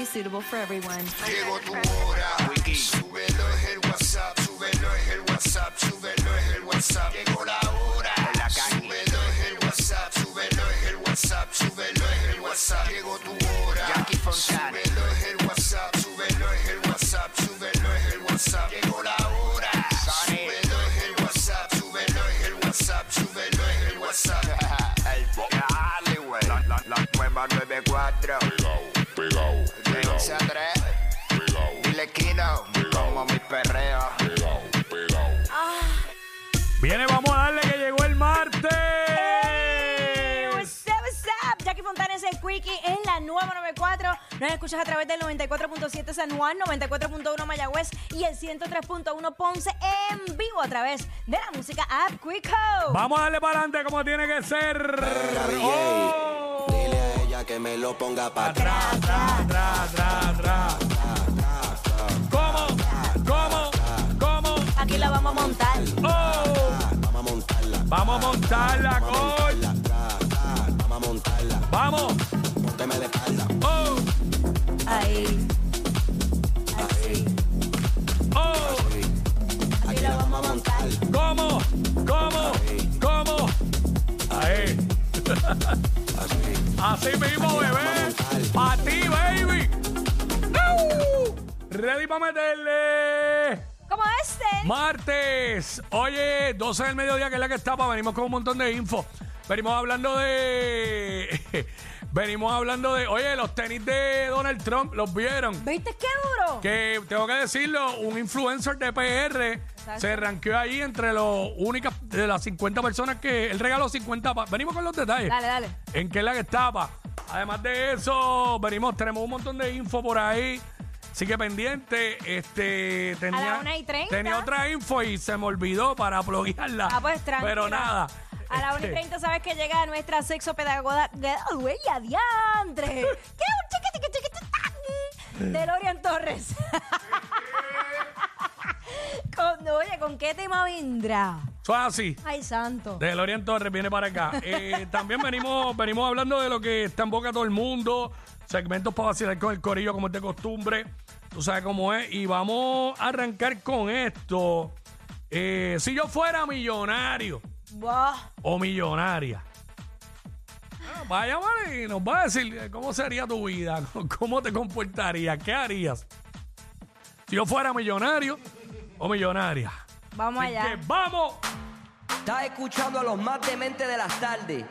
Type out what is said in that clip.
be suitable for everyone. Llegó tu hora. Súbelo es el WhatsApp, súbelo es el WhatsApp, súbelo es el WhatsApp. Llegó la hora. Súbelo es el WhatsApp, súbelo es el WhatsApp, súbelo es el WhatsApp. Llegó tu hora. Súbelo es el WhatsApp, súbelo es el WhatsApp, súbelo es el WhatsApp. Llegó la hora. Súbelo es el WhatsApp, súbelo es el WhatsApp, súbelo es el WhatsApp. El dale, güey. La, la, la nueva 94. Pegao, pegao, De pegao, 11 a 3. pegao, Dile Kino. Como mi perreo. pegao, pegao. Viene, vamos a darle que llegó el martes. What's up, what's up? Jackie Fontanes el Quickie en la nueva 94. Nos escuchas a través del 94.7 San Juan, 94.1 Mayagüez y el 103.1 Ponce en vivo a través de la música App Quicko. Vamos a darle para adelante como tiene que ser. Oh. Que me lo ponga para atrás. ¿Cómo? ¿Cómo? ¿Cómo? Aquí la vamos a montar. Oh. Vamos a montarla. Vamos a montarla, atrás. Vamos a montarla. Vamos. Pónteme de espalda. Oh. Ahí. Así. Oh. Aquí la vamos a montar. ¿Cómo? ¿Cómo? ¿Cómo? Ahí. Así. Mismo, bebé. Para ti, baby. ¡Uh! Ready para meterle. Como este. Martes. Oye, 12 del mediodía, que es la que está, venimos con un montón de info. Venimos hablando de. venimos hablando de. Oye, los tenis de Donald Trump, ¿los vieron? ¿Viste qué duro? Que tengo que decirlo, un influencer de PR se ranqueó ahí entre los únicas de las 50 personas que él regaló 50. pa- Venimos con los detalles. Dale, dale. En qué es la que estaba. Además de eso, venimos, tenemos un montón de info por ahí. Así que pendiente, este tenía, la una y treinta. tenía otra info y se me olvidó para bloguearla. Ah, pues tranquilo. Pero nada. A la 1 y Este, 30 sabes que llega nuestra sexopedagoga. ¡Güey, adiantre! ¡Qué un chiqui, chiqui, chiqui, chiqui! De Lorian Torres. con, oye, ¿con qué tema vendrá? Así. Ay, santo. De Lorian Torres viene para acá. Eh, también venimos, venimos hablando de lo que está en boca todo el mundo. Segmentos para vacilar con el corillo, como es de costumbre. Tú sabes cómo es. Y vamos a arrancar con esto. Eh, si yo fuera millonario o millonaria. Ah, Va a llamar y nos va a decir eh, cómo sería tu vida, cómo te comportarías, qué harías. Si yo fuera millonario o millonaria. Vamos Así allá. que vamos. Estás escuchando a los más dementes de las tardes.